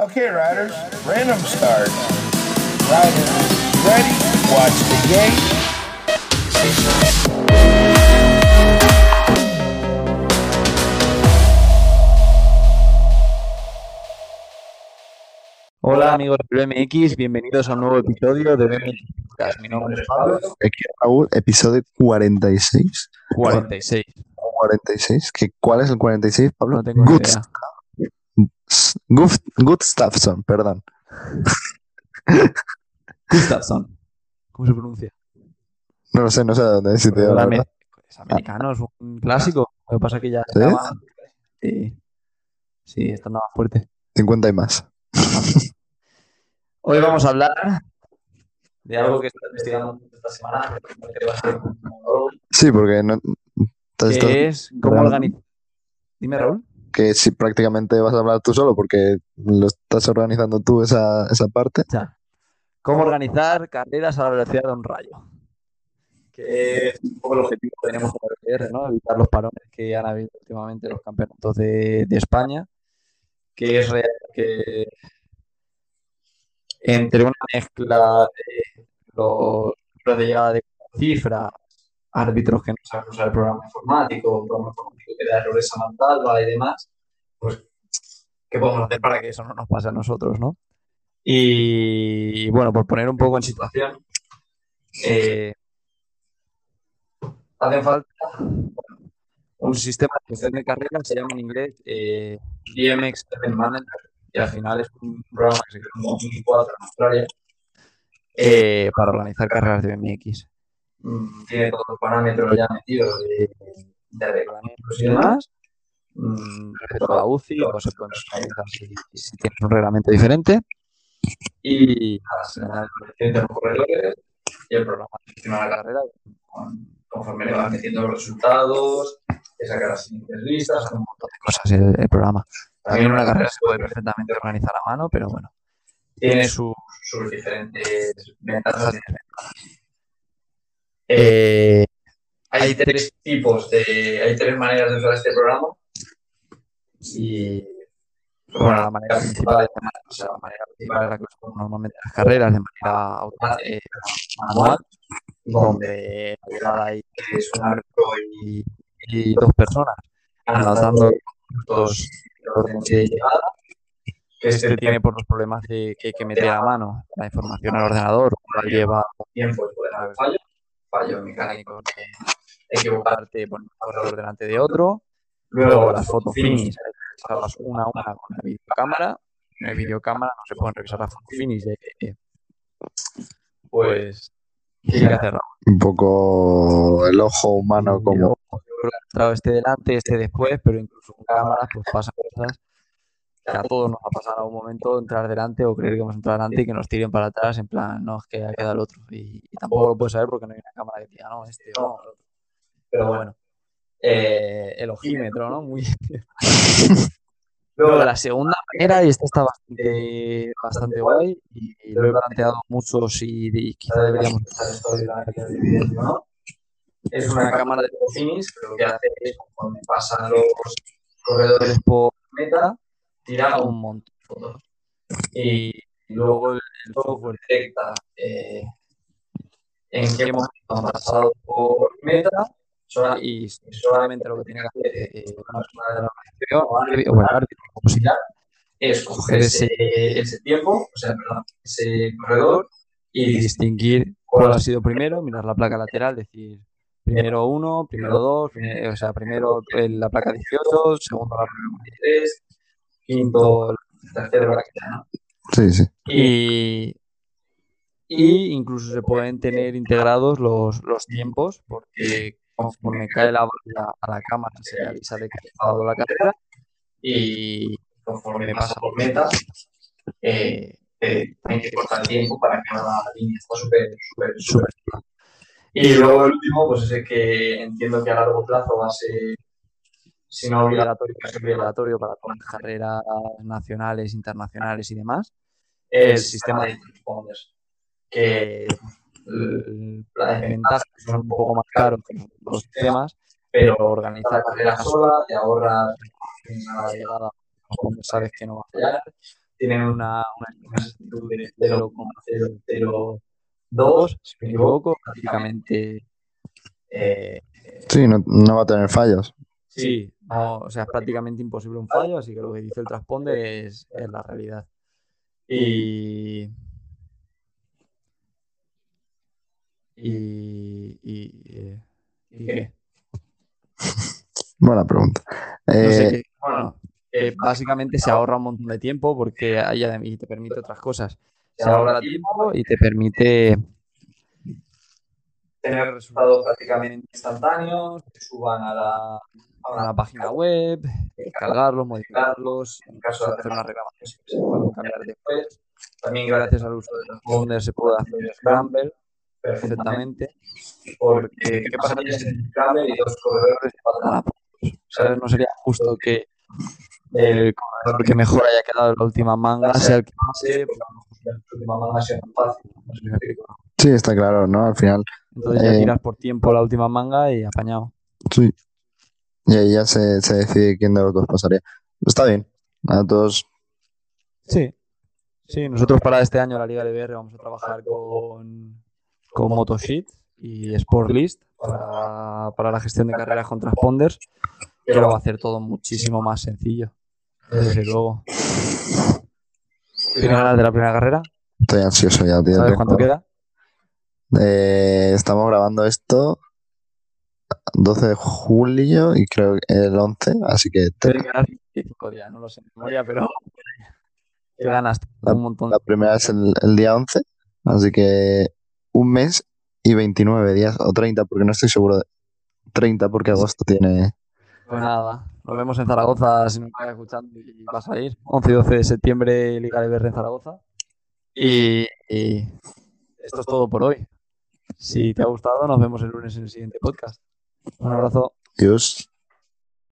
Okay, riders, random start. Riders, ready? Watch the gate. Hola amigos de BMX, bienvenidos a un nuevo episodio de BMX. Mi nombre es Pablo. Aquí, Raúl, episodio 46. 46. 46. ¿Qué, ¿Cuál es el 46, Pablo? No tengo ni Good, idea. Gust- Gustafsson, perdón. Gustafsson. ¿Cómo se pronuncia? No lo sé, no sé de dónde es, si te digo la Hola, verdad. me- Es americano, es un clásico. Lo que pasa es que ya ¿Sí? estaba. Sí, sí, está nada fuerte. 50 y más. Hoy vamos a hablar de algo que estoy investigando esta semana, que va a ser un monólogo, Sí, porque no, que es cómo organizar. Dime, Raúl. Que sí, prácticamente vas a hablar tú solo porque lo estás organizando tú esa, esa parte. Ya. ¿Cómo organizar carreras a la velocidad de un rayo? Que es un poco el objetivo que tenemos con el ¿no? Evitar los parones que han habido últimamente en los campeonatos de, de España, que es real que entre una mezcla de los números de llegada de cifras, árbitros que no saben usar el programa informático, programa informático que da errores a mansalva y demás, pues, ¿qué podemos hacer para que eso no nos pase a nosotros, ¿no? Y bueno, por poner un poco en situación, eh, hace falta un sistema de gestión de carreras, se llama en inglés eh, DMX Manager, y al final es un programa que se creó en 2004 en Australia eh, para organizar carreras de BMX. Mm, Tiene todos los parámetros ya metidos de, de reglamentos y demás. Mm, Respecto a la UCI, luego se pueden si, si tienes un reglamento diferente. Y nada, se añaden los corredores y el programa gestiona la carrera con- conforme le van metiendo los resultados, que saca las siguientes listas, un montón de cosas el, el programa. También una carrera se puede perfectamente organizar a mano, pero bueno, tiene sus, sus diferentes ventajas y desventajas. Eh, hay tres tipos de, hay tres maneras de usar este programa. Y bueno, la manera principal, es la- o sea, la manera principal es la que usamos normalmente en las carreras de manera automática, eh, manual, donde la llegada ahí es un árbitro y, y dos personas anotando los de llegada que este tiene por los problemas de que hay que meter a mano la información al ordenador, lleva tiempo y puede haber fallo, fallo mecánico de equivocarte por un corredor delante de otro. Luego las fotos finish, hay que revisarlas una a una con la videocámara. En la videocámara no se pueden revisar las fotos finish de que, pues, ¿qué hay que hacer? Un poco el ojo humano como... Yo creo que el entrado esté delante, esté después, pero incluso con cámaras pues pasan cosas que a todos nos ha pasado en algún momento entrar delante o creer que vamos a entrar delante y que nos tiren para atrás en plan, no, es que ha quedado el otro. Y, y tampoco lo puedes saber porque no hay una cámara que te diga, no, este o no, el otro. Pero bueno, eh, el ojímetro, ¿no? Muy... Luego la segunda manera, y esta está bastante, bastante guay, y, y lo he planteado mucho si y quizá deberíamos usar esto de la de ¿no? Es una cámara de finis, pero lo que hace es, conforme pasan los corredores por meta, tira un montón de fotos. Y luego el, el software detecta eh, en qué momento han pasado por meta y solamente lo que tiene que hacer eh, una persona de la organización o árbitro, o el árbitro, como se llama, es coger ese, ese tiempo, o sea, perdón, ese corredor y distinguir cuál ha sido primero, mirar la placa lateral, decir primero uno, primero dos, o sea, primero la placa 18, segundo la placa 23, quinto, tercero la que sea, ¿no? Sí, sí. Y, y incluso se pueden tener integrados los, los tiempos, porque conforme cae la bala a la cámara se avisa de que ha estado la carrera y conforme pasa por meta, eh, eh, hay que cortar tiempo para que la línea esté súper, súper, súper. Y luego el último, pues es el que entiendo que a largo plazo va a ser, si no obligatorio, obligatorio para todas las carreras nacionales, internacionales y demás, el sistema de transponders, que l- la desventaja es que son un poco más caros que los sistemas, pero organizar la carrera sola, te ahorras a la llegada, donde sabes que no va a fallar, tienen una, una de 0,002, si me equivoco, prácticamente. Eh, Sí, no, no va a tener fallos. Sí, no, o sea, es prácticamente imposible un fallo, así que lo que dice el transponder es, es la realidad. Y. Y. Y. eh, ¿y qué? Buena pregunta. No sé Eh, qué. Bueno, eh, básicamente se ahorra un montón de tiempo porque ahí adem- y te permite otras cosas. Se ahorra tiempo y te permite tener resultados prácticamente instantáneos, que suban a la, a la página web, descargarlos, modificarlos, en caso de hacer una reclamación se pueden cambiar después. También gracias al uso de transponder se puede hacer Scramble perfectamente, porque ¿qué pasaría si en Scramble y dos corredores puntos? ¿Sabes? No sería justo que el corredor que mejor haya quedado en la última manga sea el que pase, porque a lo mejor la última manga sea tan fácil. No sé si me explico. sí, está claro, ¿no? Al final, Entonces ya Eh, tiras por tiempo la última manga y apañado. sí. Y ahí ya se, se decide quién de los dos pasaría. Está bien. A todos, Sí. Sí, nosotros para este año la Liga LBR vamos a trabajar con, con Motosheet y Sportlist para, para la gestión de carreras con transponders, que lo va a hacer todo muchísimo más sencillo. Desde luego. ¿Tienes ganas de la primera carrera? estoy ansioso ya, tío. ¿Sabes cuánto queda? Eh, estamos grabando esto 12 de julio y creo que el 11, así que te- Deben quedar 25 días, no lo sé de memoria, pero qué ganas, un montón. la primera es el, el día 11, así que un mes y 29 días o 30, porque no estoy seguro de 30 porque agosto tiene... Pues nada, nos vemos en Zaragoza si nos estás escuchando y vas a ir. 11 y 12 de septiembre, Liga LBR en Zaragoza. Y, y esto es todo por hoy. Si te ha gustado, nos vemos el lunes en el siguiente podcast. Un abrazo. Dios.